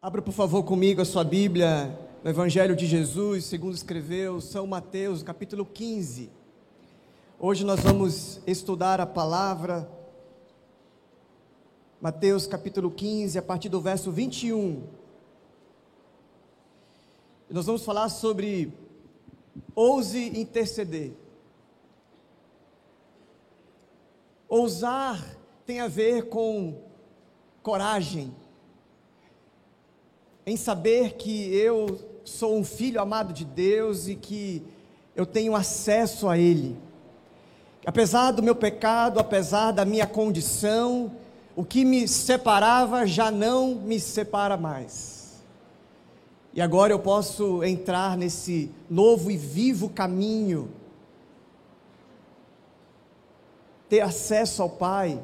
Abra, por favor, comigo a sua Bíblia no Evangelho de Jesus, segundo escreveu São Mateus, capítulo 15. Hoje nós vamos estudar a palavra, Mateus capítulo 15, a partir do verso 21. E nós vamos falar sobre ouse interceder. Ousar tem a ver com coragem, em saber que eu sou um filho amado de Deus e que eu tenho acesso a Ele. Apesar do meu pecado, apesar da minha condição, o que me separava já não me separa mais. E agora eu posso entrar nesse novo e vivo caminho, ter acesso ao Pai,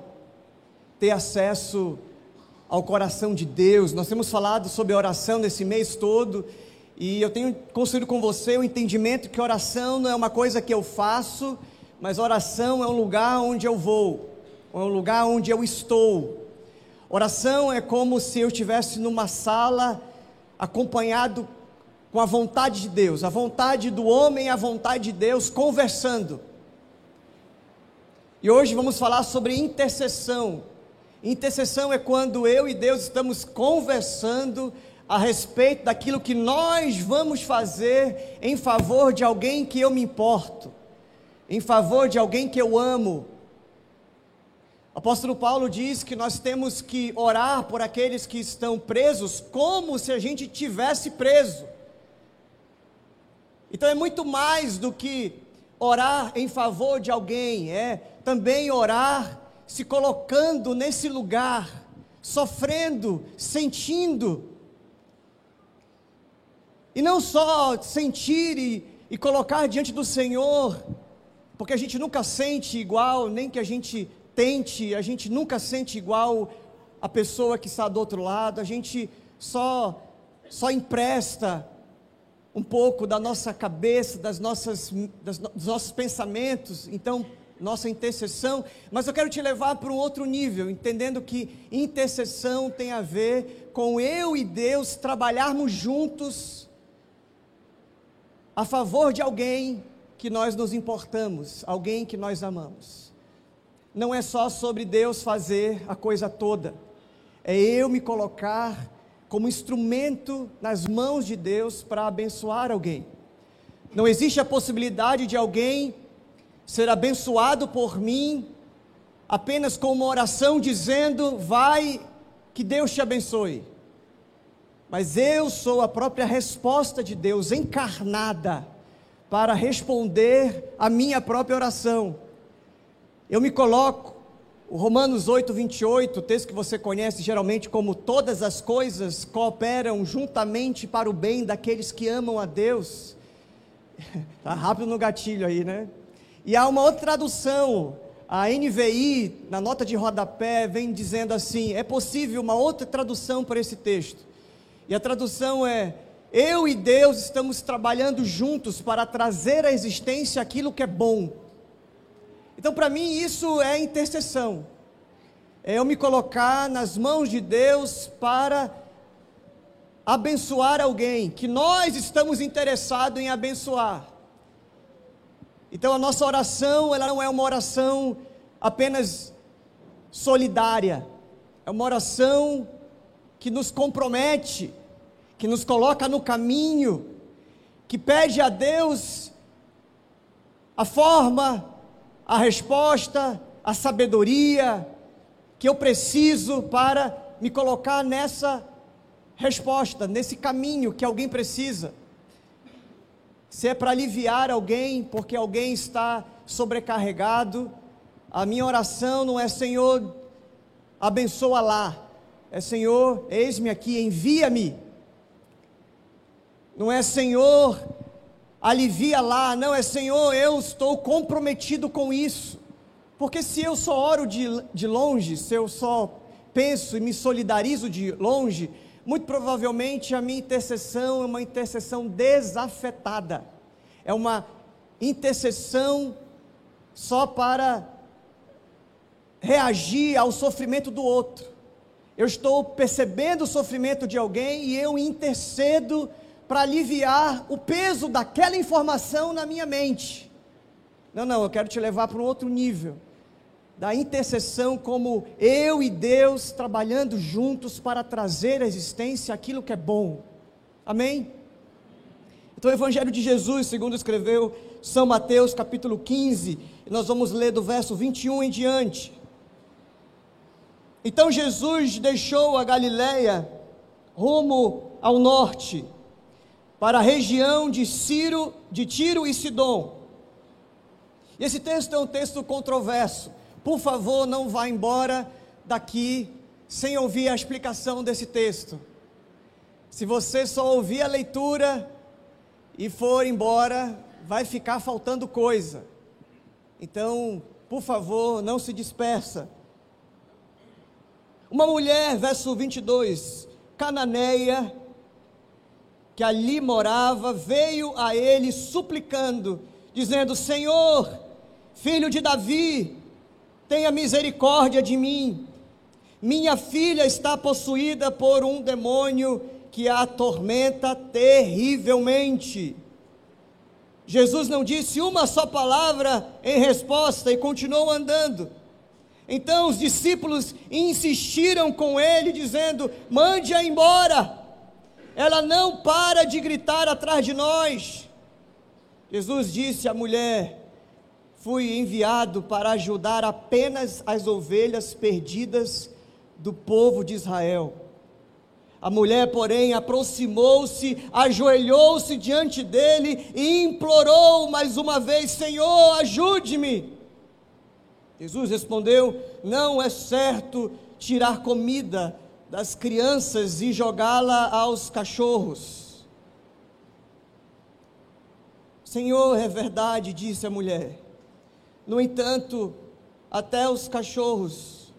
ter acesso ao coração de Deus. Nós temos falado sobre oração nesse mês todo e eu tenho construído com você o entendimento que oração não é uma coisa que eu faço, mas oração é um lugar onde eu vou, é um lugar onde eu estou. Oração é como se eu estivesse numa sala acompanhado com a vontade de Deus, a vontade do homem a vontade de Deus conversando. E hoje vamos falar sobre intercessão. Intercessão é quando eu e Deus estamos conversando a respeito daquilo que nós vamos fazer em favor de alguém que eu me importo, em favor de alguém que eu amo. O apóstolo Paulo diz que nós temos que orar por aqueles que estão presos como se a gente tivesse preso. Então é muito mais do que orar em favor de alguém, é também orar se colocando nesse lugar, sofrendo, sentindo. E não só sentir e, e colocar diante do Senhor, porque a gente nunca sente igual, nem que a gente tente, a gente nunca sente igual a pessoa que está do outro lado, a gente só só empresta um pouco da nossa cabeça, das nossas, das, dos nossos pensamentos. Então, nossa intercessão, mas eu quero te levar para um outro nível, entendendo que intercessão tem a ver com eu e Deus trabalharmos juntos a favor de alguém que nós nos importamos, alguém que nós amamos. Não é só sobre Deus fazer a coisa toda, é eu me colocar como instrumento nas mãos de Deus para abençoar alguém. Não existe a possibilidade de alguém ser abençoado por mim apenas com uma oração dizendo: Vai, que Deus te abençoe. Mas eu sou a própria resposta de Deus encarnada para responder a minha própria oração. Eu me coloco, o Romanos 8, 28, texto que você conhece geralmente como todas as coisas cooperam juntamente para o bem daqueles que amam a Deus. Está rápido no gatilho aí, né? E há uma outra tradução, a NVI, na nota de rodapé, vem dizendo assim: é possível uma outra tradução para esse texto. E a tradução é: Eu e Deus estamos trabalhando juntos para trazer à existência aquilo que é bom. Então, para mim, isso é intercessão. É eu me colocar nas mãos de Deus para abençoar alguém que nós estamos interessados em abençoar. Então a nossa oração, ela não é uma oração apenas solidária. É uma oração que nos compromete, que nos coloca no caminho, que pede a Deus a forma, a resposta, a sabedoria que eu preciso para me colocar nessa resposta, nesse caminho que alguém precisa se é para aliviar alguém, porque alguém está sobrecarregado, a minha oração não é Senhor, abençoa lá, é Senhor, eis-me aqui, envia-me. Não é Senhor, alivia lá, não é Senhor, eu estou comprometido com isso. Porque se eu só oro de, de longe, se eu só penso e me solidarizo de longe, muito provavelmente a minha intercessão é uma intercessão desafetada, é uma intercessão só para reagir ao sofrimento do outro. eu estou percebendo o sofrimento de alguém e eu intercedo para aliviar o peso daquela informação na minha mente. Não, não, eu quero te levar para um outro nível da intercessão como eu e Deus trabalhando juntos para trazer à existência aquilo que é bom. Amém? Então, o Evangelho de Jesus, segundo escreveu São Mateus, capítulo 15, e nós vamos ler do verso 21 em diante. Então Jesus deixou a Galiléia rumo ao norte, para a região de Ciro, de Tiro e Sidom. E esse texto é um texto controverso. Por favor, não vá embora daqui sem ouvir a explicação desse texto. Se você só ouvir a leitura e for embora, vai ficar faltando coisa. Então, por favor, não se dispersa. Uma mulher, verso 22, cananeia, que ali morava, veio a ele suplicando, dizendo: Senhor, filho de Davi, tenha misericórdia de mim. Minha filha está possuída por um demônio que a atormenta terrivelmente. Jesus não disse uma só palavra em resposta e continuou andando. Então os discípulos insistiram com ele, dizendo: Mande-a embora, ela não para de gritar atrás de nós. Jesus disse à mulher: Fui enviado para ajudar apenas as ovelhas perdidas do povo de Israel. A mulher, porém, aproximou-se, ajoelhou-se diante dele e implorou mais uma vez: Senhor, ajude-me. Jesus respondeu: Não é certo tirar comida das crianças e jogá-la aos cachorros. Senhor, é verdade, disse a mulher. No entanto, até os cachorros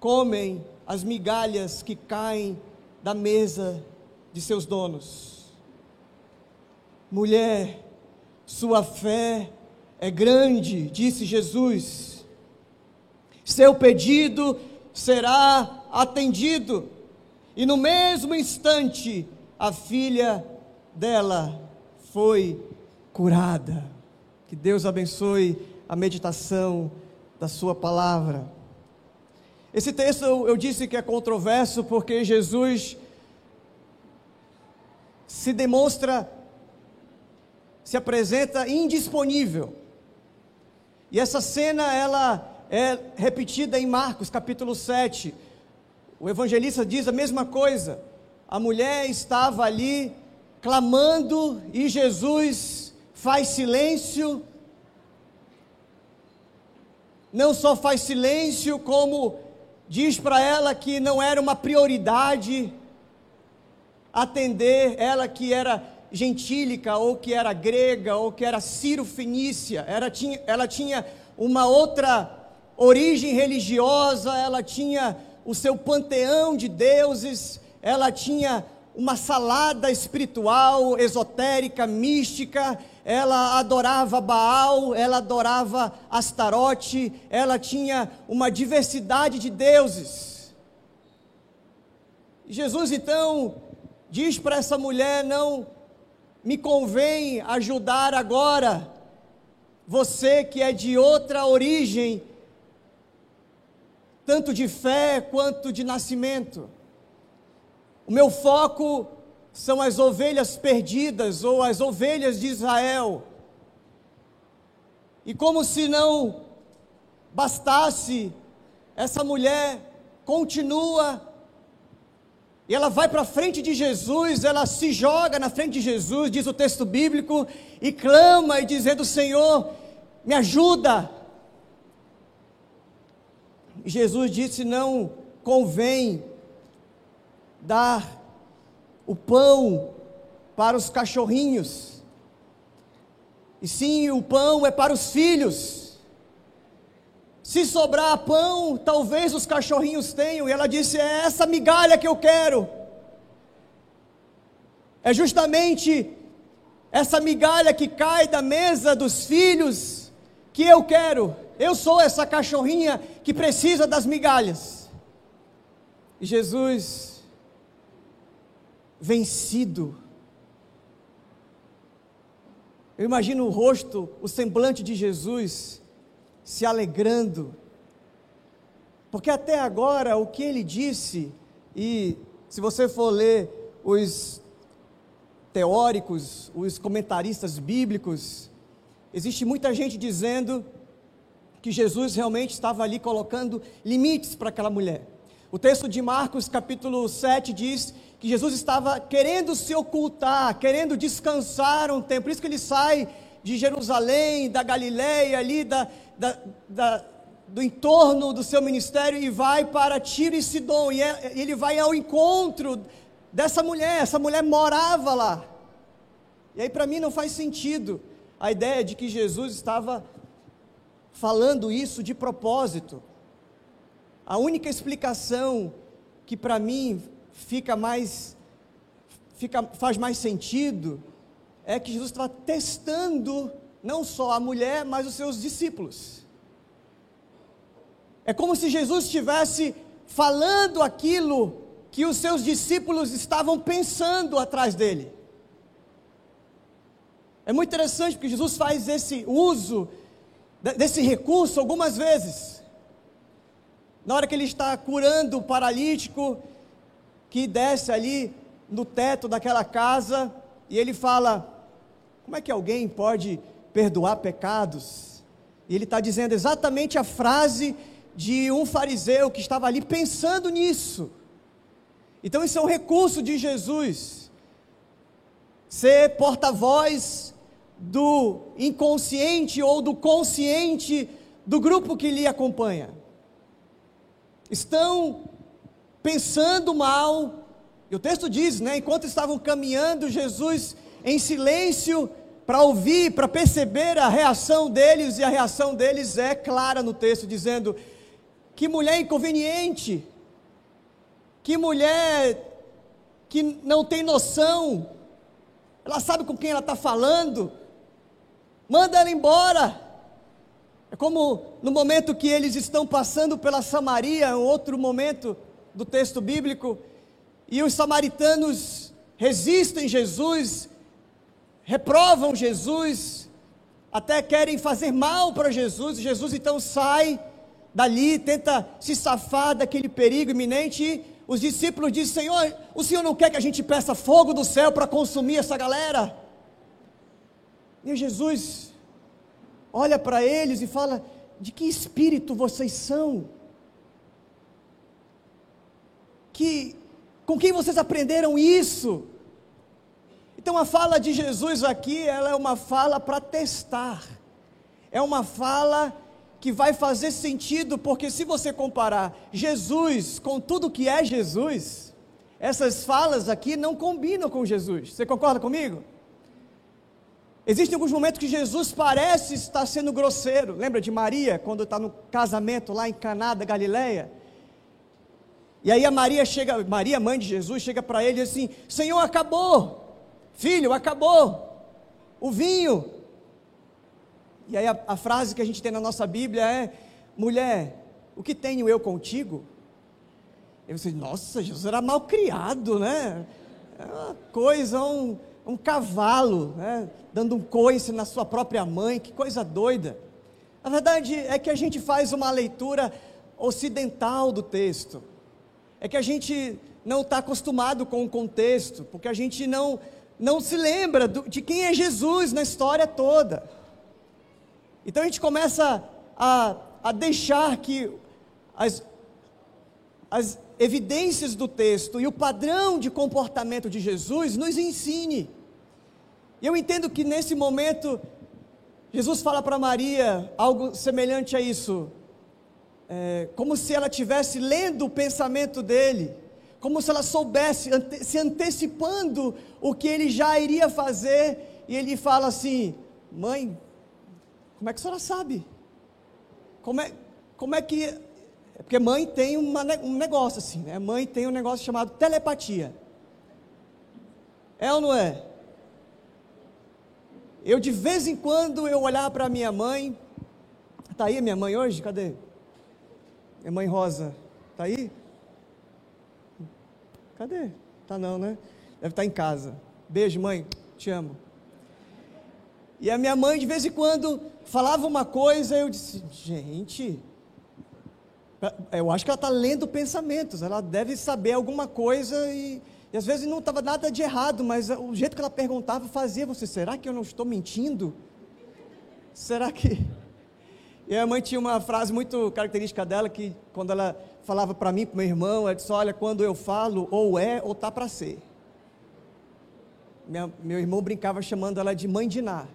comem as migalhas que caem da mesa de seus donos. Mulher, sua fé é grande, disse Jesus seu pedido será atendido. E no mesmo instante, a filha dela foi curada. Que Deus abençoe a meditação da Sua palavra. Esse texto eu disse que é controverso porque Jesus se demonstra, se apresenta indisponível. E essa cena, ela é repetida em Marcos capítulo 7. O evangelista diz a mesma coisa. A mulher estava ali clamando e Jesus faz silêncio. Não só faz silêncio, como diz para ela que não era uma prioridade atender ela que era gentílica, ou que era grega, ou que era ciro-fenícia. Ela tinha, ela tinha uma outra origem religiosa, ela tinha o seu panteão de deuses, ela tinha uma salada espiritual, esotérica, mística, ela adorava Baal, ela adorava Astarote, ela tinha uma diversidade de deuses. Jesus então diz para essa mulher: não me convém ajudar agora, você que é de outra origem, tanto de fé quanto de nascimento. O meu foco são as ovelhas perdidas ou as ovelhas de Israel. E como se não bastasse, essa mulher continua e ela vai para frente de Jesus, ela se joga na frente de Jesus, diz o texto bíblico, e clama e dizendo: Senhor, me ajuda, Jesus disse: não convém dar o pão para os cachorrinhos, e sim o pão é para os filhos. Se sobrar pão, talvez os cachorrinhos tenham, e ela disse: é essa migalha que eu quero. É justamente essa migalha que cai da mesa dos filhos que eu quero. Eu sou essa cachorrinha que precisa das migalhas. E Jesus, vencido, eu imagino o rosto, o semblante de Jesus se alegrando, porque até agora o que ele disse, e se você for ler os teóricos, os comentaristas bíblicos, existe muita gente dizendo que Jesus realmente estava ali colocando limites para aquela mulher. O texto de Marcos, capítulo 7, diz que Jesus estava querendo se ocultar, querendo descansar um tempo. Por isso que ele sai de Jerusalém, da Galileia, ali, da, da, da, do entorno do seu ministério e vai para Tiro e Sidom. E é, ele vai ao encontro dessa mulher. Essa mulher morava lá. E aí, para mim, não faz sentido a ideia de que Jesus estava falando isso de propósito. A única explicação que para mim fica mais fica, faz mais sentido é que Jesus estava testando não só a mulher, mas os seus discípulos. É como se Jesus estivesse falando aquilo que os seus discípulos estavam pensando atrás dele. É muito interessante porque Jesus faz esse uso desse recurso algumas vezes. Na hora que ele está curando o paralítico que desce ali no teto daquela casa e ele fala: Como é que alguém pode perdoar pecados? E ele está dizendo exatamente a frase de um fariseu que estava ali pensando nisso. Então, isso é um recurso de Jesus. Ser porta-voz do inconsciente ou do consciente do grupo que lhe acompanha. Estão pensando mal, e o texto diz, né, enquanto estavam caminhando, Jesus em silêncio para ouvir, para perceber a reação deles, e a reação deles é clara no texto, dizendo: Que mulher inconveniente, que mulher que não tem noção, ela sabe com quem ela está falando, manda ela embora. É como no momento que eles estão passando pela Samaria, um outro momento do texto bíblico, e os samaritanos resistem Jesus, reprovam Jesus, até querem fazer mal para Jesus. Jesus então sai dali, tenta se safar daquele perigo iminente. E os discípulos dizem: Senhor, o Senhor não quer que a gente peça fogo do céu para consumir essa galera? E Jesus olha para eles e fala: De que espírito vocês são? Que, com quem vocês aprenderam isso? Então a fala de Jesus aqui, ela é uma fala para testar. É uma fala que vai fazer sentido, porque se você comparar Jesus com tudo que é Jesus, essas falas aqui não combinam com Jesus. Você concorda comigo? Existem alguns momentos que Jesus parece estar sendo grosseiro. Lembra de Maria, quando está no casamento lá em Caná da Galileia? E aí a Maria chega, Maria, mãe de Jesus, chega para ele e assim: Senhor, acabou, filho, acabou o vinho. E aí a, a frase que a gente tem na nossa Bíblia é: mulher, o que tenho eu contigo? Eu disse, nossa, Jesus era mal criado, né? É uma coisa, um, um cavalo, né, dando um coice na sua própria mãe, que coisa doida. A verdade é que a gente faz uma leitura ocidental do texto, é que a gente não está acostumado com o contexto, porque a gente não, não se lembra do, de quem é Jesus na história toda. Então a gente começa a, a deixar que as, as evidências do texto e o padrão de comportamento de Jesus nos ensine. E eu entendo que nesse momento, Jesus fala para Maria algo semelhante a isso, é, como se ela estivesse lendo o pensamento dele, como se ela soubesse, ante, se antecipando o que ele já iria fazer, e ele fala assim: Mãe, como é que a senhora sabe? Como é, como é que é porque mãe tem uma, um negócio assim, né? Mãe tem um negócio chamado telepatia. É ou não é? Eu de vez em quando eu olhar para minha mãe, tá aí minha mãe hoje? Cadê? Minha mãe Rosa, tá aí? Cadê? Tá não, né? Deve estar tá em casa. Beijo, mãe. Te amo. E a minha mãe, de vez em quando, falava uma coisa, eu disse, gente, eu acho que ela está lendo pensamentos, ela deve saber alguma coisa e, e às vezes não estava nada de errado, mas o jeito que ela perguntava fazia você, será que eu não estou mentindo? Será que... E a mãe tinha uma frase muito característica dela, que quando ela falava para mim, para meu irmão, ela disse, olha, quando eu falo, ou é ou tá para ser. Minha, meu irmão brincava chamando ela de mãe de Ná.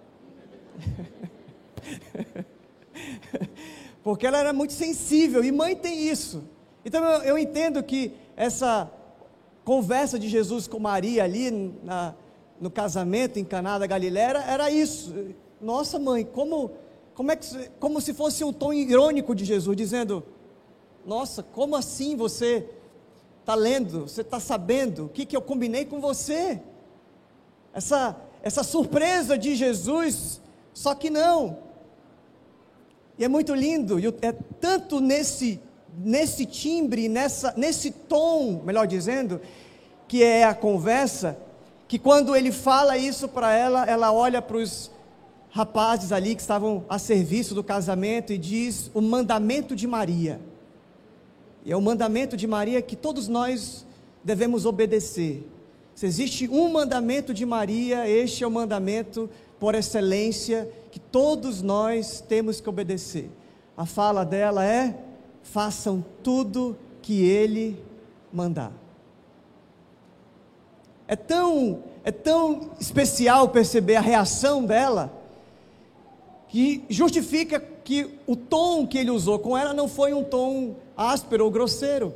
Porque ela era muito sensível, e mãe tem isso. Então eu, eu entendo que essa conversa de Jesus com Maria ali na, no casamento em Caná da Galileia era isso. Nossa mãe, como, como, é que, como se fosse um tom irônico de Jesus, dizendo: Nossa, como assim você está lendo, você está sabendo o que, que eu combinei com você? Essa, essa surpresa de Jesus, só que não. E é muito lindo, e é tanto nesse, nesse timbre, nessa, nesse tom, melhor dizendo, que é a conversa, que quando ele fala isso para ela, ela olha para os rapazes ali que estavam a serviço do casamento e diz o mandamento de Maria. E é o mandamento de Maria que todos nós devemos obedecer. Se existe um mandamento de Maria, este é o mandamento por excelência que todos nós temos que obedecer. A fala dela é: façam tudo que ele mandar. É tão, é tão especial perceber a reação dela, que justifica que o tom que ele usou com ela não foi um tom áspero ou grosseiro.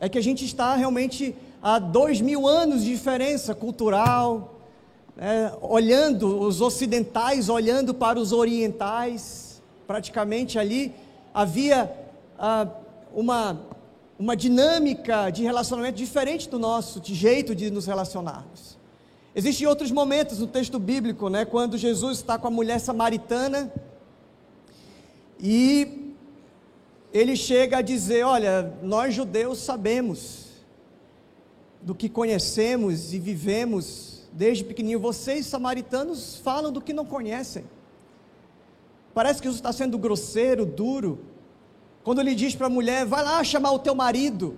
É que a gente está realmente há dois mil anos de diferença cultural, é, olhando os ocidentais, olhando para os orientais, praticamente ali havia ah, uma, uma dinâmica de relacionamento diferente do nosso, de jeito de nos relacionarmos. Existem outros momentos no texto bíblico, né, quando Jesus está com a mulher samaritana e ele chega a dizer: Olha, nós judeus sabemos do que conhecemos e vivemos desde pequenininho, vocês samaritanos falam do que não conhecem. Parece que Jesus está sendo grosseiro, duro. Quando ele diz para a mulher, vai lá chamar o teu marido.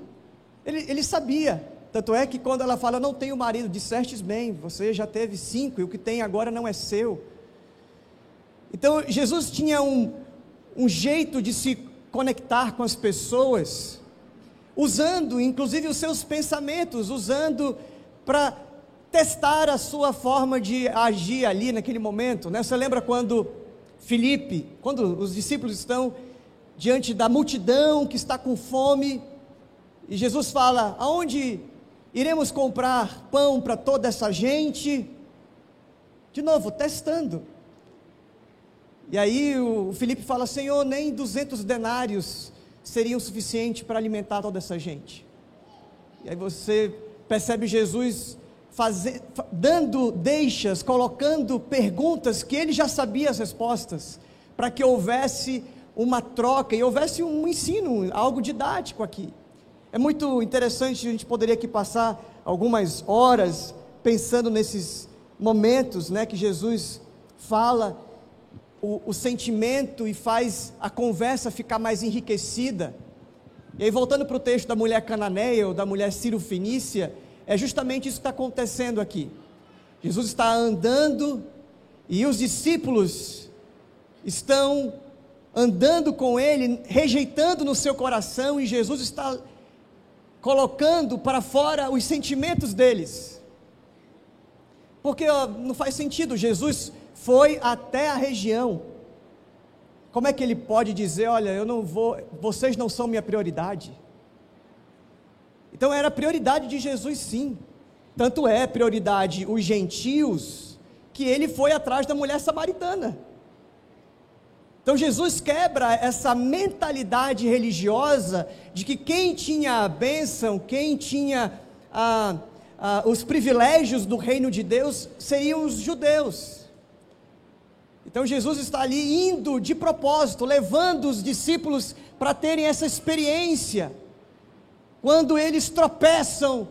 Ele, ele sabia. Tanto é que quando ela fala, não tenho marido, dissestes bem, você já teve cinco e o que tem agora não é seu. Então Jesus tinha um, um jeito de se conectar com as pessoas, usando inclusive os seus pensamentos, usando para testar a sua forma de agir ali naquele momento. Né? Você lembra quando Felipe, quando os discípulos estão diante da multidão que está com fome, e Jesus fala: aonde iremos comprar pão para toda essa gente? De novo, testando. E aí o Felipe fala: Senhor, nem 200 denários seriam suficiente para alimentar toda essa gente. E aí você percebe Jesus fazer, dando deixas, colocando perguntas que ele já sabia as respostas, para que houvesse uma troca e houvesse um ensino, algo didático aqui. É muito interessante, a gente poderia aqui passar algumas horas pensando nesses momentos né, que Jesus fala o, o sentimento e faz a conversa ficar mais enriquecida. E aí, voltando para o texto da mulher cananeia ou da mulher Ciro-Fenícia, é justamente isso que está acontecendo aqui. Jesus está andando e os discípulos estão andando com ele, rejeitando no seu coração, e Jesus está colocando para fora os sentimentos deles. Porque ó, não faz sentido, Jesus foi até a região. Como é que ele pode dizer, olha, eu não vou, vocês não são minha prioridade? Então era prioridade de Jesus, sim. Tanto é prioridade os gentios, que ele foi atrás da mulher samaritana. Então Jesus quebra essa mentalidade religiosa de que quem tinha a bênção, quem tinha ah, ah, os privilégios do reino de Deus, seriam os judeus. Então Jesus está ali indo de propósito, levando os discípulos para terem essa experiência quando eles tropeçam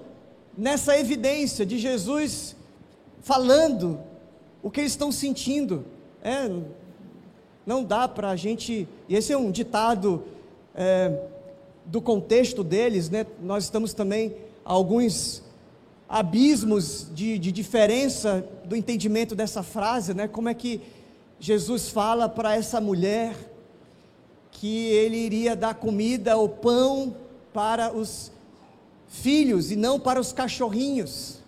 nessa evidência de Jesus falando o que eles estão sentindo. É, não dá para a gente. E esse é um ditado é, do contexto deles, né? Nós estamos também alguns abismos de, de diferença do entendimento dessa frase, né? Como é que Jesus fala para essa mulher que ele iria dar comida ou pão para os filhos e não para os cachorrinhos.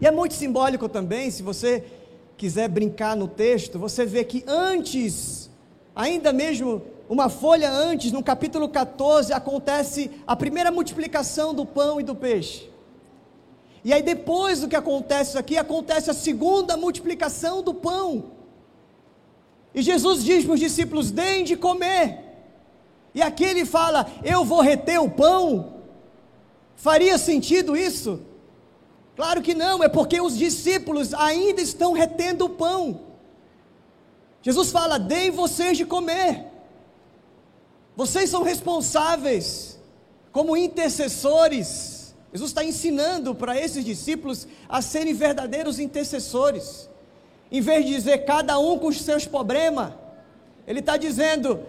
E é muito simbólico também, se você quiser brincar no texto, você vê que antes, ainda mesmo uma folha antes, no capítulo 14, acontece a primeira multiplicação do pão e do peixe. E aí depois do que acontece aqui, acontece a segunda multiplicação do pão. E Jesus diz para os discípulos: deem de comer. E aqui ele fala: eu vou reter o pão. Faria sentido isso? Claro que não, é porque os discípulos ainda estão retendo o pão. Jesus fala: deem vocês de comer. Vocês são responsáveis, como intercessores. Jesus está ensinando para esses discípulos a serem verdadeiros intercessores. Em vez de dizer cada um com os seus problemas, ele está dizendo: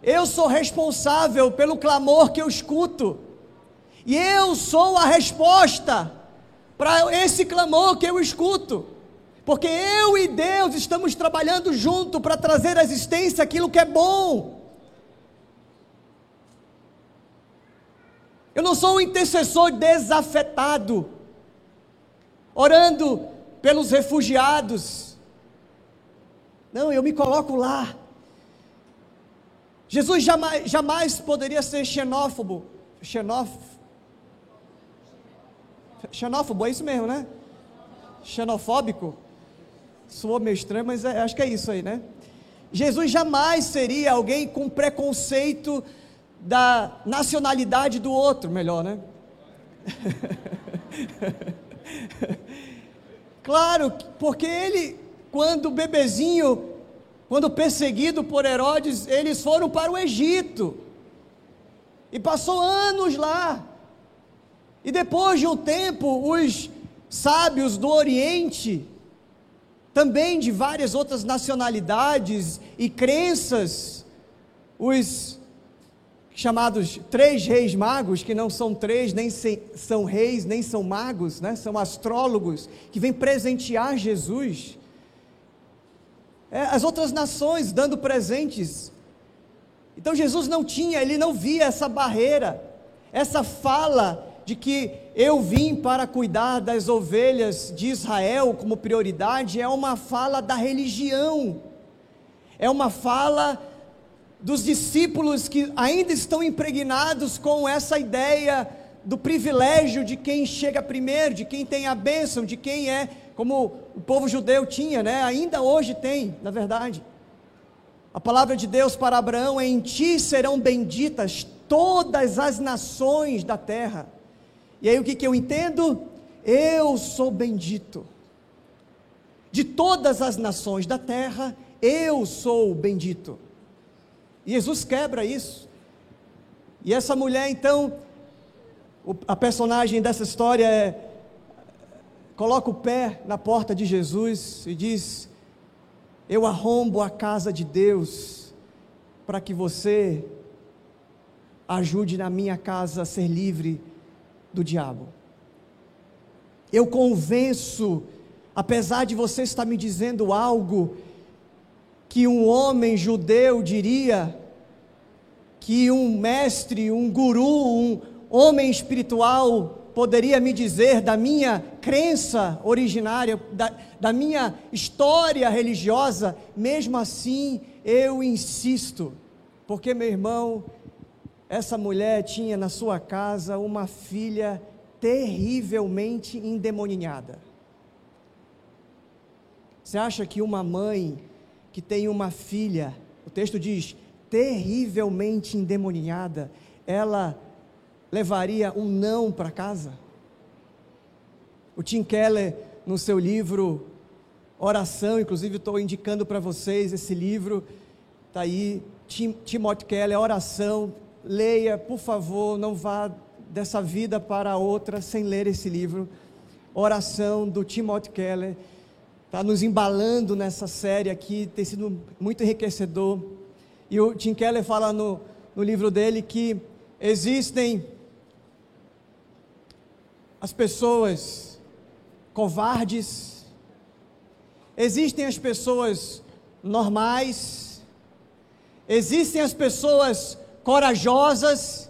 eu sou responsável pelo clamor que eu escuto, e eu sou a resposta para esse clamor que eu escuto. Porque eu e Deus estamos trabalhando junto para trazer à existência aquilo que é bom. Eu não sou um intercessor desafetado, orando pelos refugiados. Não, eu me coloco lá. Jesus jamais, jamais poderia ser xenófobo. Xenófobo Xenófobo, é isso mesmo, né? Xenofóbico. Soou meio estranho, mas é, acho que é isso aí, né? Jesus jamais seria alguém com preconceito da nacionalidade do outro, melhor, né? claro, porque ele, quando bebezinho, quando perseguido por Herodes, eles foram para o Egito. E passou anos lá. E depois de um tempo, os sábios do Oriente, também de várias outras nacionalidades e crenças, os chamados três reis magos, que não são três, nem são reis, nem são magos, né? são astrólogos, que vêm presentear Jesus. É, as outras nações dando presentes. Então Jesus não tinha, ele não via essa barreira, essa fala de que eu vim para cuidar das ovelhas de Israel como prioridade é uma fala da religião, é uma fala dos discípulos que ainda estão impregnados com essa ideia do privilégio de quem chega primeiro, de quem tem a bênção, de quem é, como o povo judeu tinha, né? ainda hoje tem, na verdade. A palavra de Deus para Abraão é: em ti serão benditas todas as nações da terra. E aí o que, que eu entendo? Eu sou bendito. De todas as nações da terra, eu sou bendito. E Jesus quebra isso. E essa mulher, então, a personagem dessa história é, coloca o pé na porta de Jesus e diz: Eu arrombo a casa de Deus para que você ajude na minha casa a ser livre do diabo. Eu convenço, apesar de você estar me dizendo algo que um homem judeu diria, que um mestre, um guru, um homem espiritual poderia me dizer da minha crença originária, da, da minha história religiosa, mesmo assim eu insisto, porque meu irmão, essa mulher tinha na sua casa uma filha terrivelmente endemoninhada. Você acha que uma mãe que tem uma filha, o texto diz, terrivelmente endemoninhada, ela levaria um não para casa? O Tim Keller, no seu livro Oração, inclusive estou indicando para vocês esse livro, está aí, Tim, Timothy Keller, Oração, leia, por favor, não vá dessa vida para outra sem ler esse livro. Oração do Timothy Keller. Está nos embalando nessa série aqui, tem sido muito enriquecedor. E o Tim Keller fala no, no livro dele que existem as pessoas covardes, existem as pessoas normais, existem as pessoas corajosas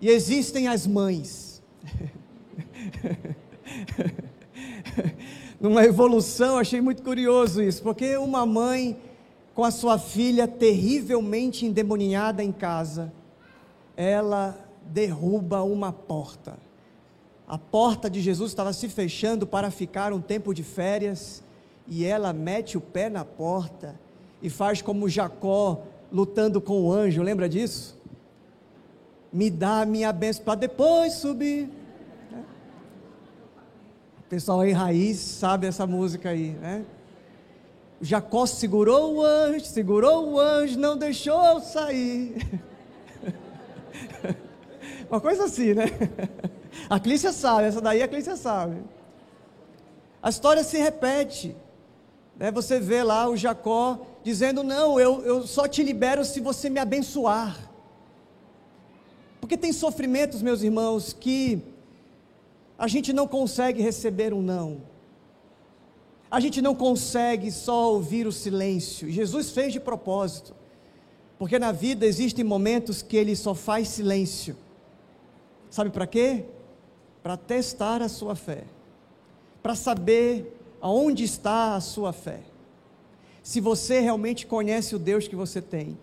e existem as mães. Numa evolução, achei muito curioso isso, porque uma mãe com a sua filha terrivelmente endemoniada em casa, ela derruba uma porta. A porta de Jesus estava se fechando para ficar um tempo de férias, e ela mete o pé na porta e faz como Jacó lutando com o anjo, lembra disso? Me dá a minha bênção para depois subir. O pessoal aí raiz sabe essa música aí, né? Jacó segurou o anjo, segurou o anjo, não deixou sair. Uma coisa assim, né? A Clícia sabe, essa daí a Clícia sabe. A história se repete. Né? Você vê lá o Jacó dizendo: Não, eu, eu só te libero se você me abençoar. Porque tem sofrimentos, meus irmãos, que a gente não consegue receber um não. A gente não consegue só ouvir o silêncio. Jesus fez de propósito. Porque na vida existem momentos que ele só faz silêncio. Sabe para quê? Para testar a sua fé. Para saber aonde está a sua fé. Se você realmente conhece o Deus que você tem.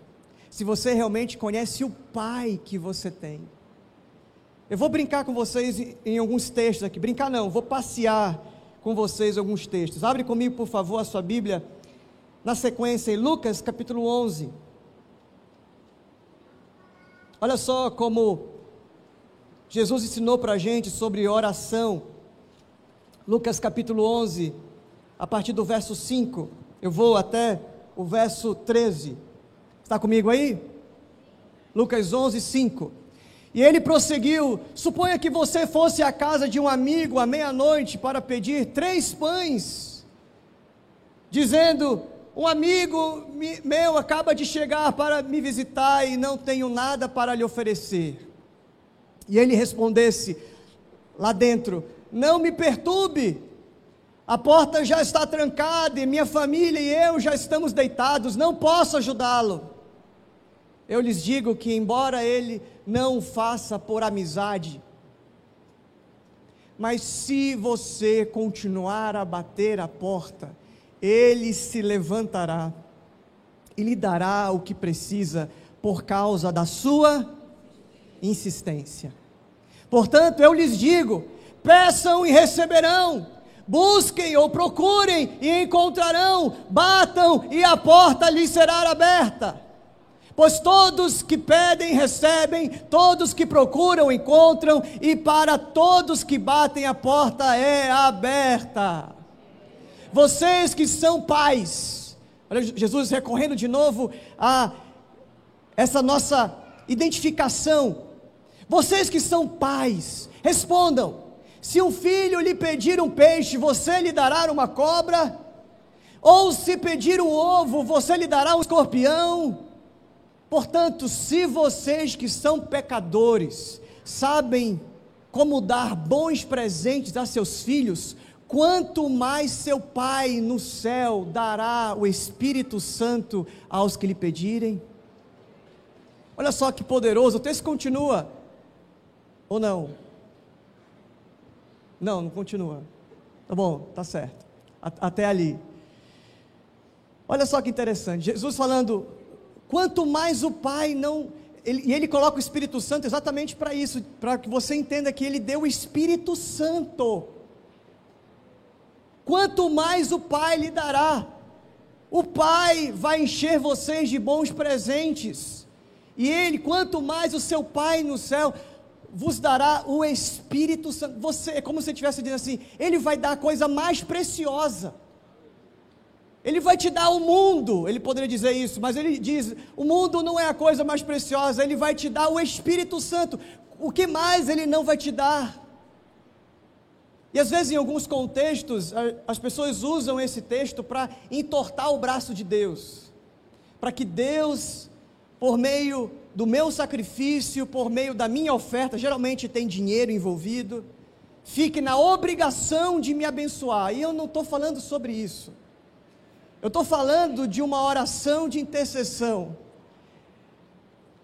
Se você realmente conhece o Pai que você tem. Eu vou brincar com vocês em alguns textos aqui. Brincar não, vou passear com vocês alguns textos. Abre comigo, por favor, a sua Bíblia, na sequência, em Lucas capítulo 11. Olha só como Jesus ensinou para a gente sobre oração. Lucas capítulo 11, a partir do verso 5. Eu vou até o verso 13. Está comigo aí? Lucas 11, 5. E ele prosseguiu: Suponha que você fosse à casa de um amigo à meia-noite para pedir três pães, dizendo: Um amigo meu acaba de chegar para me visitar e não tenho nada para lhe oferecer. E ele respondesse lá dentro: Não me perturbe, a porta já está trancada e minha família e eu já estamos deitados, não posso ajudá-lo. Eu lhes digo que, embora ele não faça por amizade, mas se você continuar a bater a porta, ele se levantará e lhe dará o que precisa por causa da sua insistência. Portanto, eu lhes digo: peçam e receberão, busquem ou procurem e encontrarão, batam e a porta lhes será aberta. Pois todos que pedem, recebem, todos que procuram, encontram, e para todos que batem, a porta é aberta. Vocês que são pais, olha Jesus recorrendo de novo a essa nossa identificação. Vocês que são pais, respondam: se um filho lhe pedir um peixe, você lhe dará uma cobra? Ou se pedir um ovo, você lhe dará um escorpião? Portanto, se vocês que são pecadores sabem como dar bons presentes a seus filhos, quanto mais seu Pai no céu dará o Espírito Santo aos que lhe pedirem? Olha só que poderoso, o texto continua. Ou não? Não, não continua. Tá bom, tá certo. Até ali. Olha só que interessante. Jesus falando Quanto mais o Pai não. Ele, e ele coloca o Espírito Santo exatamente para isso, para que você entenda que ele deu o Espírito Santo. Quanto mais o Pai lhe dará, o Pai vai encher vocês de bons presentes. E ele, quanto mais o seu Pai no céu, vos dará o Espírito Santo. Você, é como se estivesse dizendo assim: Ele vai dar a coisa mais preciosa. Ele vai te dar o mundo, ele poderia dizer isso, mas ele diz: o mundo não é a coisa mais preciosa, ele vai te dar o Espírito Santo. O que mais ele não vai te dar? E às vezes, em alguns contextos, as pessoas usam esse texto para entortar o braço de Deus, para que Deus, por meio do meu sacrifício, por meio da minha oferta, geralmente tem dinheiro envolvido, fique na obrigação de me abençoar. E eu não estou falando sobre isso. Eu estou falando de uma oração de intercessão.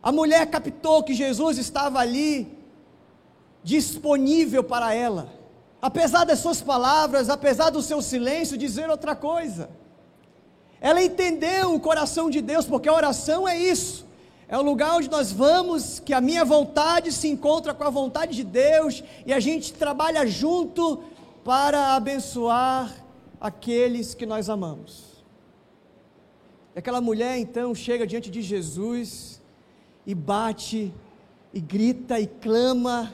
A mulher captou que Jesus estava ali, disponível para ela, apesar das suas palavras, apesar do seu silêncio, dizer outra coisa. Ela entendeu o coração de Deus, porque a oração é isso. É o lugar onde nós vamos, que a minha vontade se encontra com a vontade de Deus e a gente trabalha junto para abençoar aqueles que nós amamos. E aquela mulher então chega diante de Jesus e bate, e grita, e clama,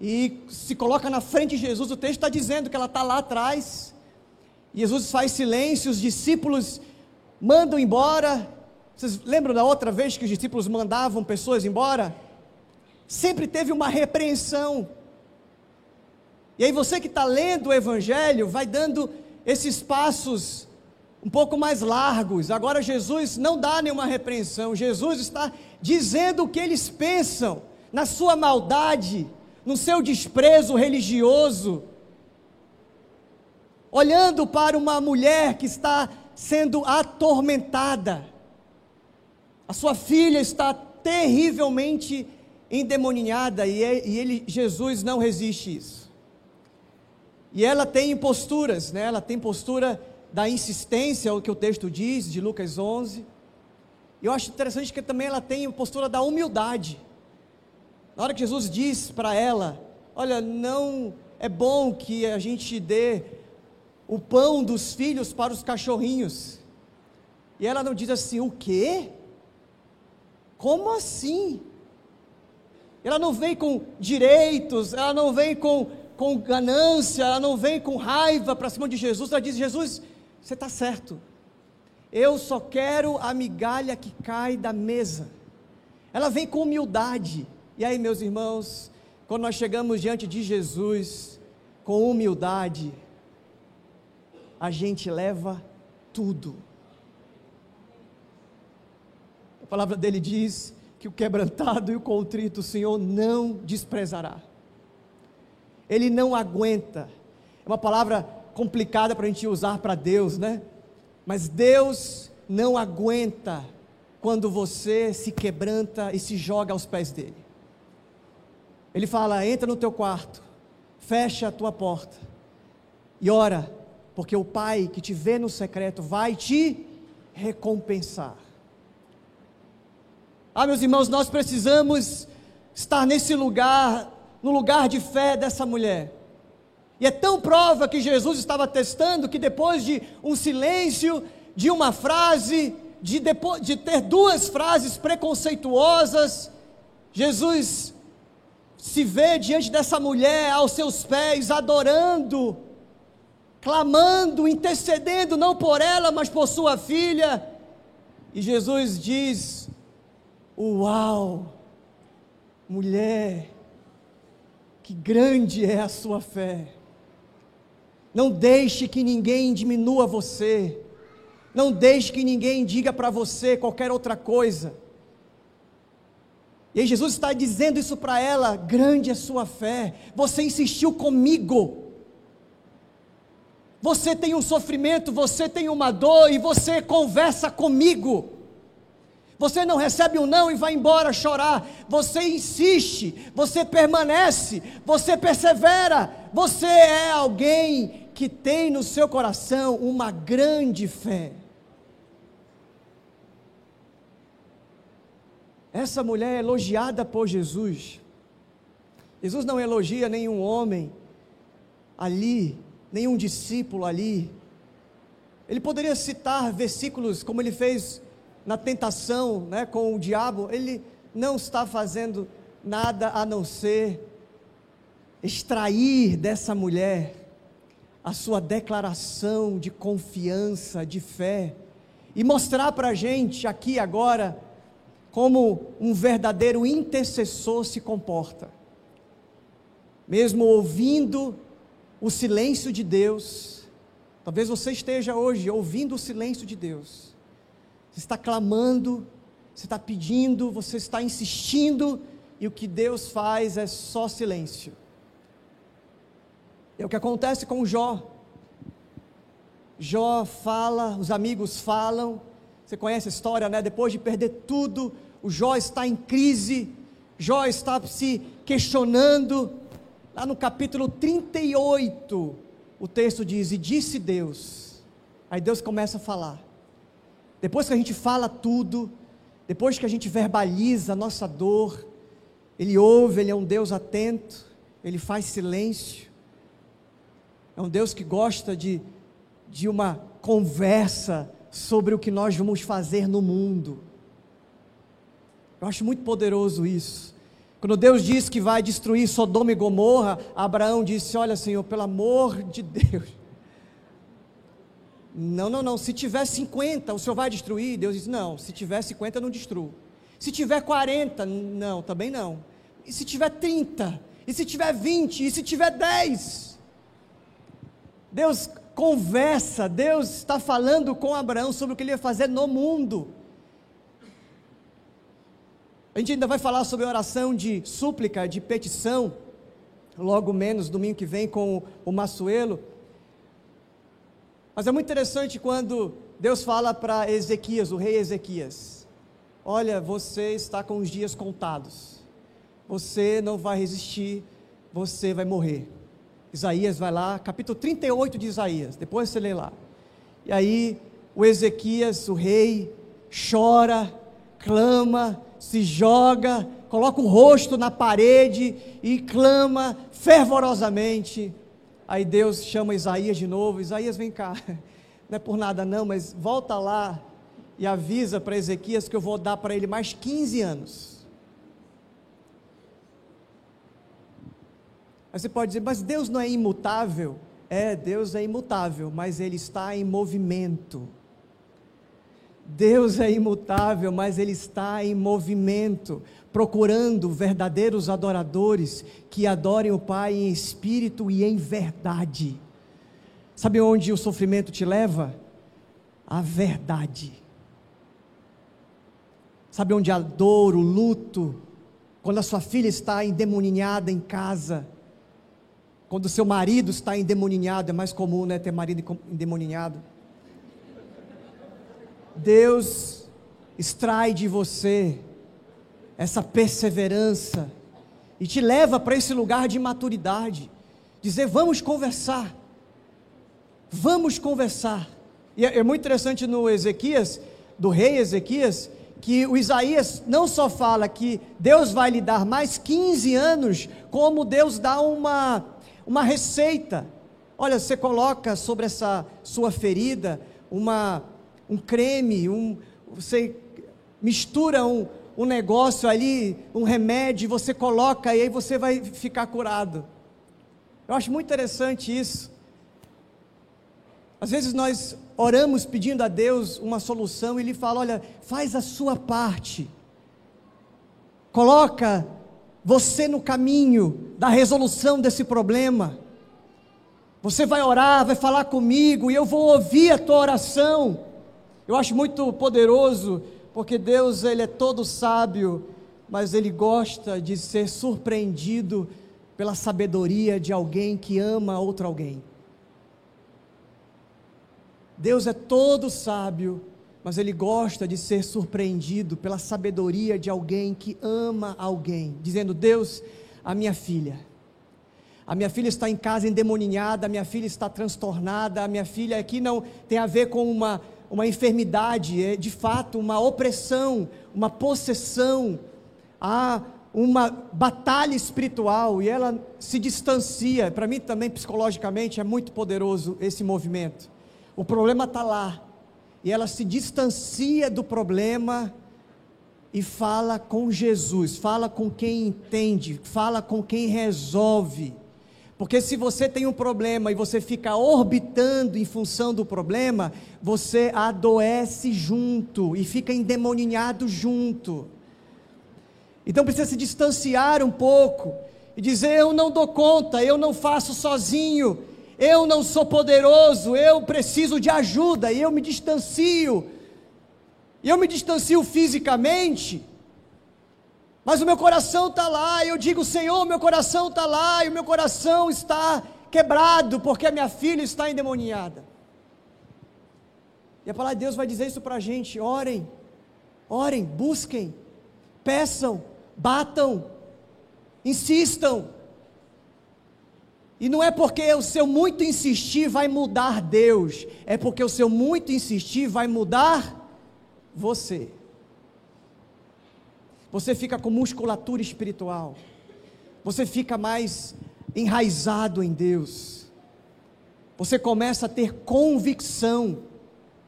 e se coloca na frente de Jesus. O texto está dizendo que ela está lá atrás. Jesus faz silêncio, os discípulos mandam embora. Vocês lembram da outra vez que os discípulos mandavam pessoas embora? Sempre teve uma repreensão. E aí você que está lendo o Evangelho vai dando esses passos um pouco mais largos. Agora Jesus não dá nenhuma repreensão, Jesus está dizendo o que eles pensam, na sua maldade, no seu desprezo religioso. Olhando para uma mulher que está sendo atormentada, a sua filha está terrivelmente endemoninhada e, é, e ele, Jesus não resiste isso. E ela tem posturas, né? Ela tem postura da insistência, o que o texto diz, de Lucas 11. E eu acho interessante que também ela tem a postura da humildade. Na hora que Jesus diz para ela: Olha, não é bom que a gente dê o pão dos filhos para os cachorrinhos. E ela não diz assim: O quê? Como assim? Ela não vem com direitos, ela não vem com, com ganância, ela não vem com raiva para cima de Jesus. Ela diz: Jesus, você está certo. Eu só quero a migalha que cai da mesa. Ela vem com humildade. E aí, meus irmãos, quando nós chegamos diante de Jesus, com humildade, a gente leva tudo. A palavra dele diz que o quebrantado e o contrito o Senhor não desprezará. Ele não aguenta. É uma palavra complicada para a gente usar para Deus, né? Mas Deus não aguenta quando você se quebranta e se joga aos pés dele. Ele fala: entra no teu quarto, fecha a tua porta e ora, porque o Pai que te vê no secreto vai te recompensar. Ah, meus irmãos, nós precisamos estar nesse lugar, no lugar de fé dessa mulher. E é tão prova que Jesus estava testando que depois de um silêncio, de uma frase, de, depois, de ter duas frases preconceituosas, Jesus se vê diante dessa mulher aos seus pés, adorando, clamando, intercedendo, não por ela, mas por sua filha. E Jesus diz: Uau, mulher, que grande é a sua fé. Não deixe que ninguém diminua você. Não deixe que ninguém diga para você qualquer outra coisa. E Jesus está dizendo isso para ela: grande é sua fé. Você insistiu comigo. Você tem um sofrimento, você tem uma dor e você conversa comigo. Você não recebe um não e vai embora chorar. Você insiste, você permanece, você persevera. Você é alguém que tem no seu coração uma grande fé. Essa mulher é elogiada por Jesus. Jesus não elogia nenhum homem ali, nenhum discípulo ali. Ele poderia citar versículos como ele fez na tentação né, com o diabo. Ele não está fazendo nada a não ser extrair dessa mulher a sua declaração de confiança, de fé, e mostrar para a gente aqui agora como um verdadeiro intercessor se comporta. Mesmo ouvindo o silêncio de Deus, talvez você esteja hoje ouvindo o silêncio de Deus, você está clamando, você está pedindo, você está insistindo, e o que Deus faz é só silêncio. É o que acontece com Jó. Jó fala, os amigos falam. Você conhece a história, né? Depois de perder tudo, o Jó está em crise. Jó está se questionando. Lá no capítulo 38, o texto diz: E disse Deus. Aí Deus começa a falar. Depois que a gente fala tudo, depois que a gente verbaliza a nossa dor, Ele ouve, Ele é um Deus atento, Ele faz silêncio. É um Deus que gosta de, de uma conversa sobre o que nós vamos fazer no mundo. Eu acho muito poderoso isso. Quando Deus diz que vai destruir Sodoma e Gomorra, Abraão disse: Olha, Senhor, pelo amor de Deus. Não, não, não. Se tiver 50, o Senhor vai destruir? Deus disse: Não. Se tiver 50, eu não destruo. Se tiver 40, não, também não. E se tiver 30? E se tiver 20? E se tiver 10? Deus conversa, Deus está falando com Abraão sobre o que ele vai fazer no mundo. A gente ainda vai falar sobre oração de súplica, de petição, logo menos domingo que vem com o Massuelo. Mas é muito interessante quando Deus fala para Ezequias, o rei Ezequias: Olha, você está com os dias contados, você não vai resistir, você vai morrer. Isaías vai lá, capítulo 38 de Isaías, depois você lê lá. E aí o Ezequias, o rei, chora, clama, se joga, coloca o rosto na parede e clama fervorosamente. Aí Deus chama Isaías de novo: Isaías, vem cá, não é por nada não, mas volta lá e avisa para Ezequias que eu vou dar para ele mais 15 anos. Aí você pode dizer, mas Deus não é imutável? É, Deus é imutável, mas Ele está em movimento. Deus é imutável, mas Ele está em movimento, procurando verdadeiros adoradores que adorem o Pai em espírito e em verdade. Sabe onde o sofrimento te leva? A verdade. Sabe onde a dor, o luto, quando a sua filha está endemoninhada em casa, quando seu marido está endemoninhado, é mais comum, né, ter marido endemoninhado. Deus extrai de você essa perseverança e te leva para esse lugar de maturidade, dizer: vamos conversar, vamos conversar. E é, é muito interessante no Ezequias, do rei Ezequias, que o Isaías não só fala que Deus vai lhe dar mais 15 anos, como Deus dá uma uma receita. Olha, você coloca sobre essa sua ferida uma, um creme, um, você mistura um, um negócio ali, um remédio, você coloca e aí você vai ficar curado. Eu acho muito interessante isso. Às vezes nós oramos pedindo a Deus uma solução e Ele fala: olha, faz a sua parte, coloca você no caminho da resolução desse problema. Você vai orar, vai falar comigo e eu vou ouvir a tua oração. Eu acho muito poderoso, porque Deus ele é todo sábio, mas ele gosta de ser surpreendido pela sabedoria de alguém que ama outro alguém. Deus é todo sábio, mas ele gosta de ser surpreendido pela sabedoria de alguém que ama alguém, dizendo: Deus, a minha filha, a minha filha está em casa endemoninhada, a minha filha está transtornada, a minha filha aqui não tem a ver com uma, uma enfermidade, é de fato uma opressão, uma possessão, há uma batalha espiritual e ela se distancia. Para mim também psicologicamente é muito poderoso esse movimento. O problema está lá, e ela se distancia do problema e fala com Jesus, fala com quem entende, fala com quem resolve, Porque se você tem um problema e você fica orbitando em função do problema, você adoece junto e fica endemoninhado junto. Então precisa se distanciar um pouco e dizer: Eu não dou conta, eu não faço sozinho, eu não sou poderoso, eu preciso de ajuda, e eu me distancio. Eu me distancio fisicamente, mas o meu coração está lá, e eu digo, Senhor, meu coração está lá, e o meu coração está quebrado, porque a minha filha está endemoniada. E a palavra de Deus vai dizer isso para a gente: orem, orem, busquem, peçam, batam, insistam. E não é porque o seu muito insistir vai mudar Deus, é porque o seu muito insistir vai mudar você. Você fica com musculatura espiritual, você fica mais enraizado em Deus, você começa a ter convicção.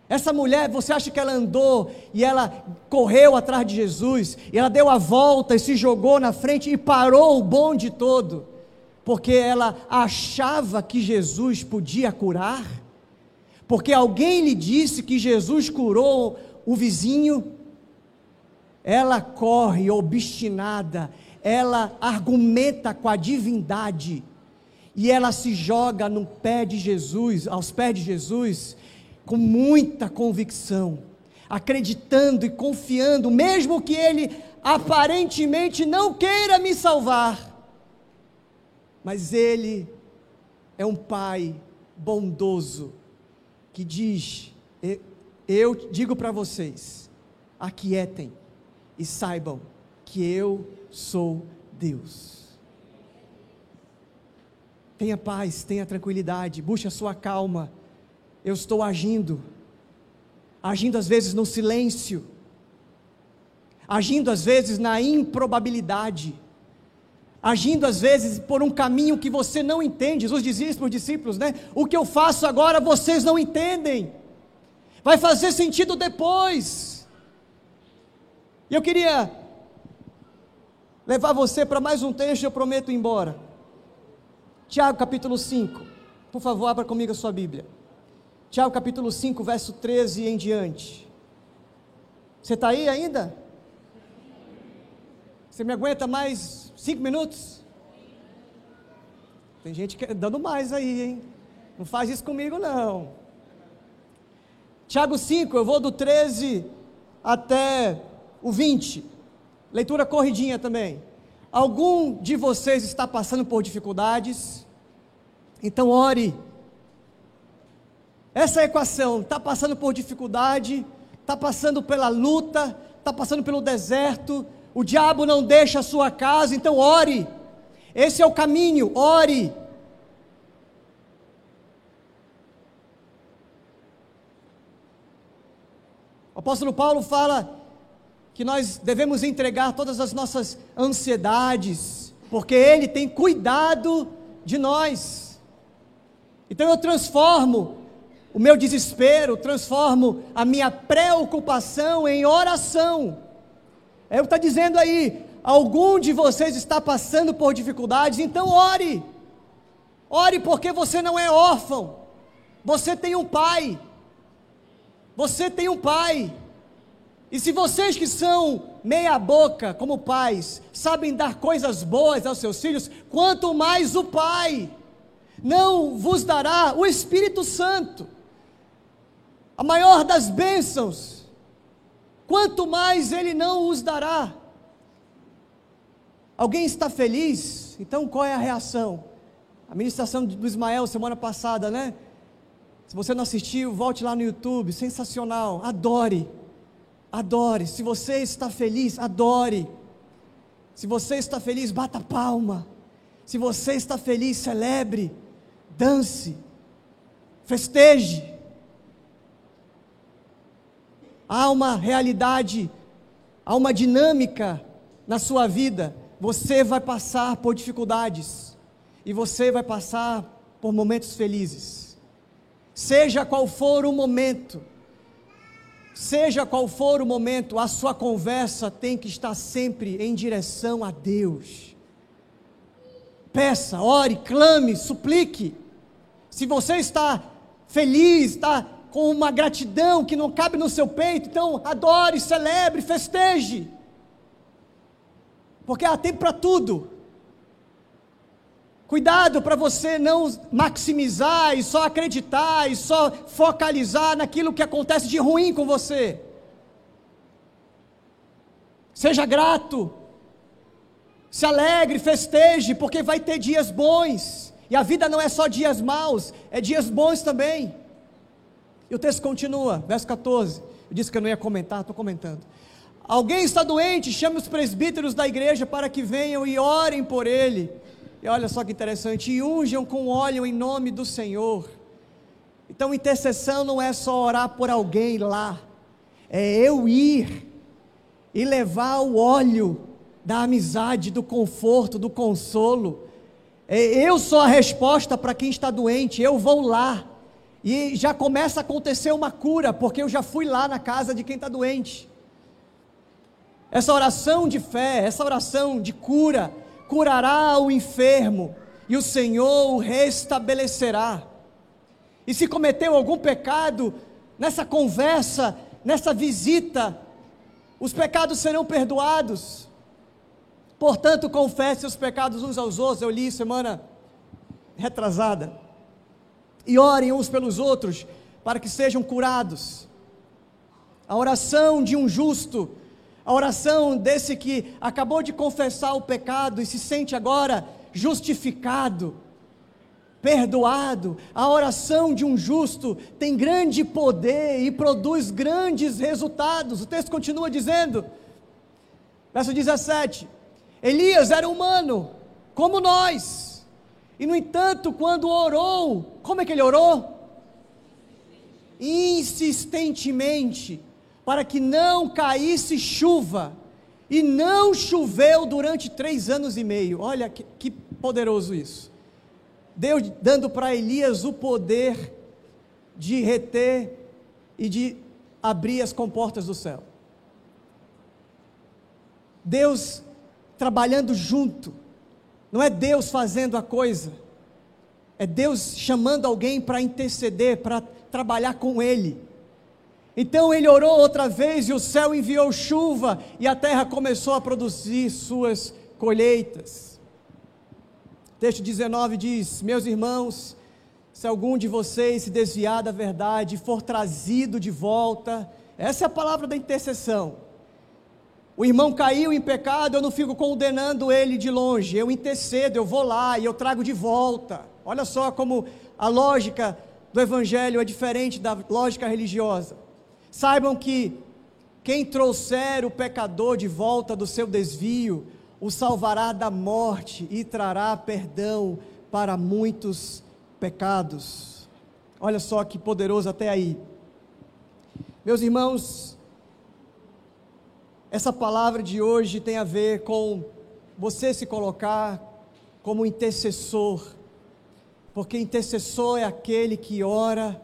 Essa mulher, você acha que ela andou e ela correu atrás de Jesus, e ela deu a volta e se jogou na frente e parou o bonde todo, porque ela achava que Jesus podia curar? Porque alguém lhe disse que Jesus curou o vizinho? ela corre obstinada, ela argumenta com a divindade e ela se joga no pé de Jesus, aos pés de Jesus, com muita convicção, acreditando e confiando, mesmo que ele aparentemente não queira me salvar, mas ele é um pai bondoso que diz: Eu digo para vocês, aquietem e saibam que eu sou Deus. Tenha paz, tenha tranquilidade, busque a sua calma. Eu estou agindo, agindo às vezes no silêncio, agindo às vezes na improbabilidade, agindo às vezes por um caminho que você não entende. Jesus dizia isso para os discípulos, né? O que eu faço agora vocês não entendem, vai fazer sentido depois. E eu queria levar você para mais um texto, eu prometo ir embora. Tiago capítulo 5. Por favor, abra comigo a sua Bíblia. Tiago capítulo 5, verso 13 em diante. Você está aí ainda? Você me aguenta mais cinco minutos? Tem gente dando mais aí, hein? Não faz isso comigo, não. Tiago 5, eu vou do 13 até o 20, leitura corridinha também. Algum de vocês está passando por dificuldades? Então ore. Essa equação está passando por dificuldade, está passando pela luta, está passando pelo deserto, o diabo não deixa a sua casa, então ore. Esse é o caminho, ore. O apóstolo Paulo fala que nós devemos entregar todas as nossas ansiedades, porque Ele tem cuidado de nós. Então eu transformo o meu desespero, transformo a minha preocupação em oração. É o que está dizendo aí. Algum de vocês está passando por dificuldades, então ore. Ore porque você não é órfão. Você tem um pai. Você tem um pai. E se vocês que são meia boca, como pais, sabem dar coisas boas aos seus filhos, quanto mais o Pai não vos dará o Espírito Santo, a maior das bênçãos, quanto mais Ele não os dará. Alguém está feliz? Então qual é a reação? A ministração do Ismael semana passada, né? Se você não assistiu, volte lá no YouTube, sensacional, adore adore. Se você está feliz, adore. Se você está feliz, bata palma. Se você está feliz, celebre, dance, festeje. Há uma realidade, há uma dinâmica na sua vida. Você vai passar por dificuldades e você vai passar por momentos felizes. Seja qual for o momento, Seja qual for o momento, a sua conversa tem que estar sempre em direção a Deus. peça, ore, clame, suplique. Se você está feliz, está com uma gratidão que não cabe no seu peito, então adore, celebre, festeje. Porque há tempo para tudo. Cuidado para você não maximizar e só acreditar e só focalizar naquilo que acontece de ruim com você. Seja grato, se alegre, festeje, porque vai ter dias bons. E a vida não é só dias maus, é dias bons também. E o texto continua, verso 14. Eu disse que eu não ia comentar, estou comentando. Alguém está doente, chame os presbíteros da igreja para que venham e orem por ele e olha só que interessante, e unjam com óleo em nome do Senhor. Então, intercessão não é só orar por alguém lá, é eu ir e levar o óleo da amizade, do conforto, do consolo. É, eu sou a resposta para quem está doente, eu vou lá. E já começa a acontecer uma cura, porque eu já fui lá na casa de quem está doente. Essa oração de fé, essa oração de cura, curará o enfermo e o Senhor o restabelecerá. E se cometeu algum pecado nessa conversa, nessa visita, os pecados serão perdoados. Portanto, confesse os pecados uns aos outros. Eu li semana retrasada. E orem uns pelos outros para que sejam curados. A oração de um justo a oração desse que acabou de confessar o pecado e se sente agora justificado, perdoado. A oração de um justo tem grande poder e produz grandes resultados. O texto continua dizendo, verso 17: Elias era humano, como nós, e no entanto, quando orou, como é que ele orou? Insistentemente para que não caísse chuva. E não choveu durante três anos e meio. Olha que, que poderoso isso. Deus dando para Elias o poder de reter e de abrir as comportas do céu. Deus trabalhando junto. Não é Deus fazendo a coisa. É Deus chamando alguém para interceder, para trabalhar com Ele. Então ele orou outra vez e o céu enviou chuva e a terra começou a produzir suas colheitas. Texto 19 diz: Meus irmãos, se algum de vocês se desviar da verdade e for trazido de volta, essa é a palavra da intercessão. O irmão caiu em pecado, eu não fico condenando ele de longe, eu intercedo, eu vou lá e eu trago de volta. Olha só como a lógica do evangelho é diferente da lógica religiosa. Saibam que quem trouxer o pecador de volta do seu desvio, o salvará da morte e trará perdão para muitos pecados. Olha só que poderoso até aí. Meus irmãos, essa palavra de hoje tem a ver com você se colocar como intercessor, porque intercessor é aquele que ora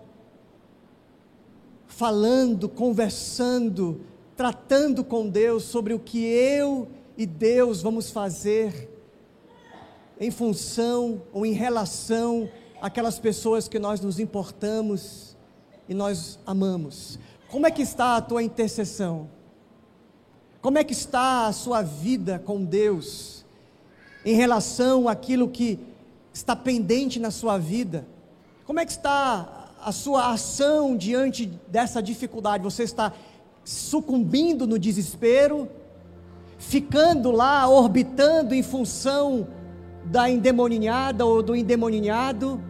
falando, conversando, tratando com Deus sobre o que eu e Deus vamos fazer em função ou em relação àquelas pessoas que nós nos importamos e nós amamos. Como é que está a tua intercessão? Como é que está a sua vida com Deus em relação àquilo que está pendente na sua vida? Como é que está a sua ação diante dessa dificuldade? Você está sucumbindo no desespero, ficando lá orbitando em função da endemoninhada ou do endemoninhado?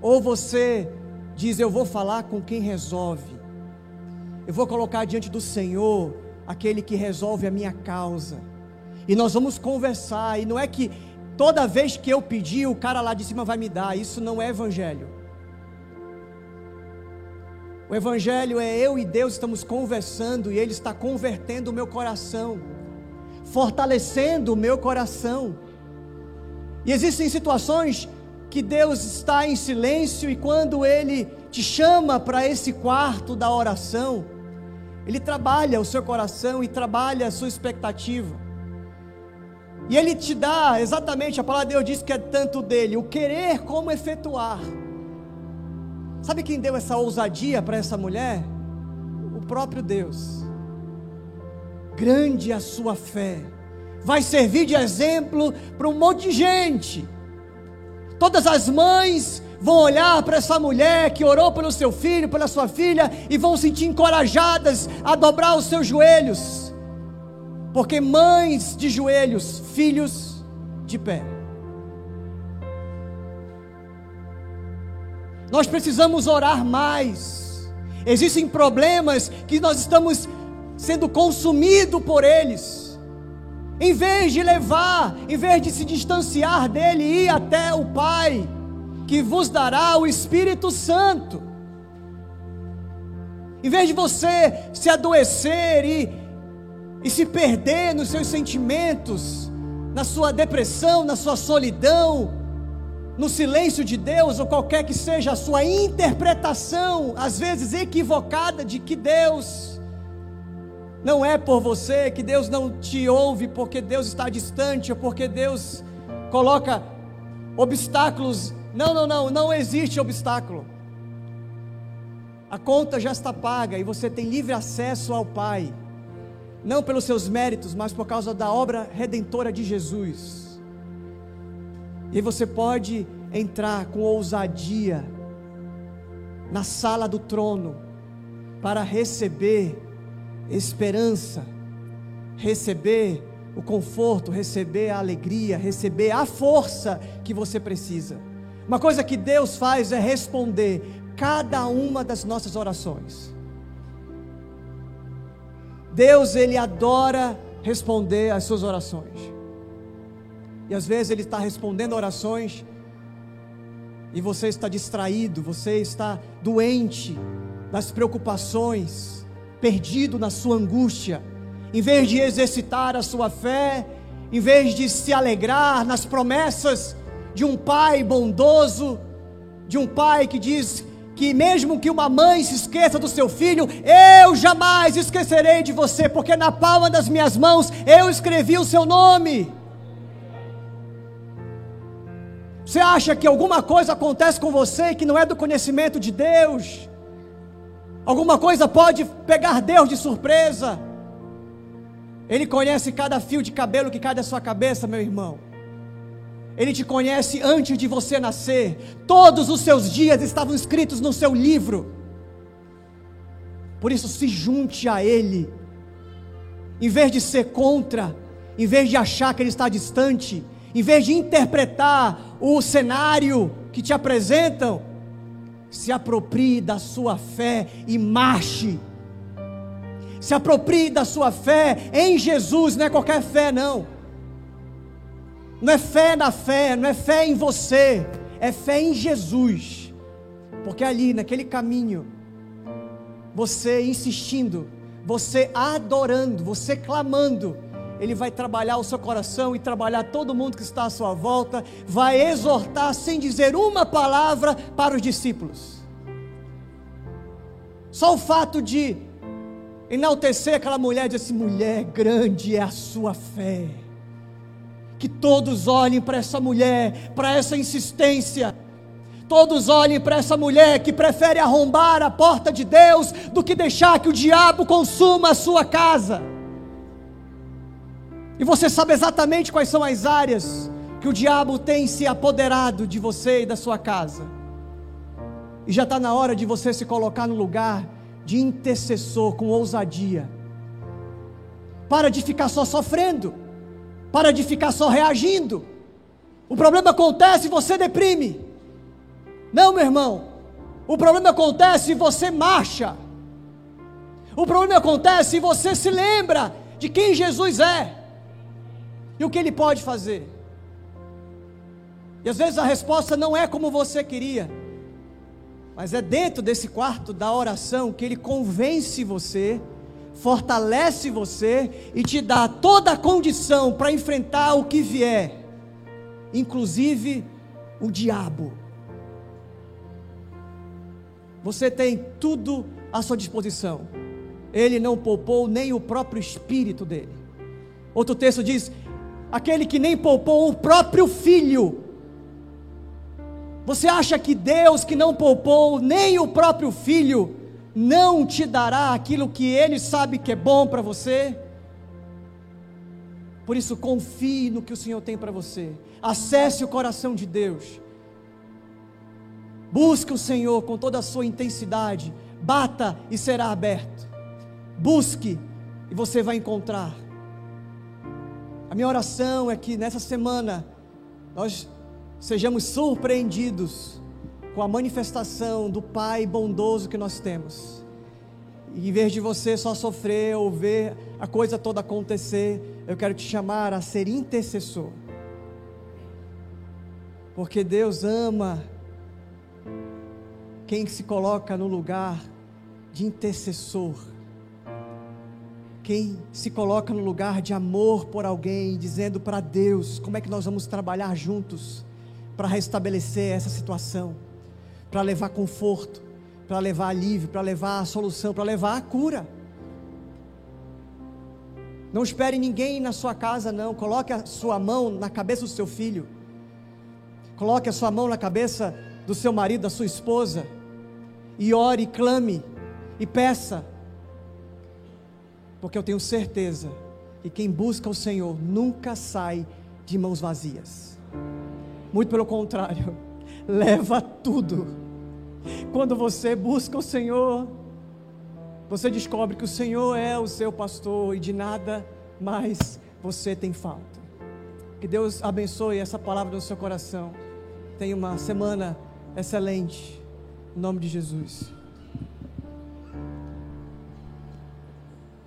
Ou você diz: Eu vou falar com quem resolve, eu vou colocar diante do Senhor aquele que resolve a minha causa, e nós vamos conversar, e não é que toda vez que eu pedir, o cara lá de cima vai me dar, isso não é evangelho. O Evangelho é eu e Deus estamos conversando e Ele está convertendo o meu coração, fortalecendo o meu coração. E existem situações que Deus está em silêncio e quando Ele te chama para esse quarto da oração, Ele trabalha o seu coração e trabalha a sua expectativa. E ele te dá, exatamente, a palavra de Deus diz que é tanto dele, o querer como efetuar. Sabe quem deu essa ousadia para essa mulher? O próprio Deus. Grande a sua fé. Vai servir de exemplo para um monte de gente. Todas as mães vão olhar para essa mulher que orou pelo seu filho, pela sua filha, e vão se sentir encorajadas a dobrar os seus joelhos. Porque mães de joelhos, filhos de pé. Nós precisamos orar mais. Existem problemas que nós estamos sendo consumidos por eles. Em vez de levar, em vez de se distanciar dele e ir até o Pai, que vos dará o Espírito Santo. Em vez de você se adoecer e, e se perder nos seus sentimentos, na sua depressão, na sua solidão, no silêncio de Deus, ou qualquer que seja a sua interpretação, às vezes equivocada, de que Deus não é por você, que Deus não te ouve porque Deus está distante, ou porque Deus coloca obstáculos não, não, não, não existe obstáculo. A conta já está paga e você tem livre acesso ao Pai. Não pelos seus méritos, mas por causa da obra redentora de Jesus. E você pode entrar com ousadia na sala do trono para receber esperança, receber o conforto, receber a alegria, receber a força que você precisa. Uma coisa que Deus faz é responder cada uma das nossas orações. Deus, Ele adora responder às suas orações. E às vezes Ele está respondendo orações e você está distraído, você está doente das preocupações, perdido na sua angústia. Em vez de exercitar a sua fé, em vez de se alegrar nas promessas de um pai bondoso, de um pai que diz que mesmo que uma mãe se esqueça do seu filho, eu jamais esquecerei de você, porque na palma das minhas mãos eu escrevi o seu nome. Você acha que alguma coisa acontece com você que não é do conhecimento de Deus? Alguma coisa pode pegar Deus de surpresa? Ele conhece cada fio de cabelo que cai da sua cabeça, meu irmão. Ele te conhece antes de você nascer. Todos os seus dias estavam escritos no seu livro. Por isso, se junte a Ele. Em vez de ser contra, em vez de achar que Ele está distante, em vez de interpretar o cenário que te apresentam, se aproprie da sua fé e marche. Se aproprie da sua fé em Jesus, não é qualquer fé, não. Não é fé na fé, não é fé em você, é fé em Jesus. Porque ali, naquele caminho, você insistindo, você adorando, você clamando, Ele vai trabalhar o seu coração e trabalhar todo mundo que está à sua volta, vai exortar sem dizer uma palavra para os discípulos. Só o fato de enaltecer aquela mulher, dizer assim: mulher, grande é a sua fé que todos olhem para essa mulher, para essa insistência. Todos olhem para essa mulher que prefere arrombar a porta de Deus do que deixar que o diabo consuma a sua casa. E você sabe exatamente quais são as áreas que o diabo tem se apoderado de você e da sua casa. E já está na hora de você se colocar no lugar de intercessor com ousadia. Para de ficar só sofrendo. Para de ficar só reagindo. O problema acontece e você deprime. Não, meu irmão. O problema acontece e você marcha. O problema acontece e você se lembra de quem Jesus é e o que ele pode fazer. E às vezes a resposta não é como você queria, mas é dentro desse quarto da oração que ele convence você fortalece você e te dá toda a condição para enfrentar o que vier, inclusive o diabo. Você tem tudo à sua disposição. Ele não poupou nem o próprio espírito dele. Outro texto diz: aquele que nem poupou o próprio filho. Você acha que Deus que não poupou nem o próprio filho não te dará aquilo que ele sabe que é bom para você? Por isso, confie no que o Senhor tem para você. Acesse o coração de Deus. Busque o Senhor com toda a sua intensidade. Bata e será aberto. Busque e você vai encontrar. A minha oração é que nessa semana nós sejamos surpreendidos com a manifestação do Pai bondoso que nós temos. E em vez de você só sofrer ou ver a coisa toda acontecer, eu quero te chamar a ser intercessor. Porque Deus ama quem se coloca no lugar de intercessor quem se coloca no lugar de amor por alguém, dizendo para Deus como é que nós vamos trabalhar juntos para restabelecer essa situação, para levar conforto, para levar alívio, para levar a solução, para levar a cura. Não espere ninguém na sua casa, não. Coloque a sua mão na cabeça do seu filho. Coloque a sua mão na cabeça do seu marido, da sua esposa. E ore, clame e peça porque eu tenho certeza que quem busca o Senhor nunca sai de mãos vazias. Muito pelo contrário, leva tudo. Quando você busca o Senhor, você descobre que o Senhor é o seu pastor e de nada mais você tem falta. Que Deus abençoe essa palavra no seu coração. Tenha uma semana excelente. Em nome de Jesus.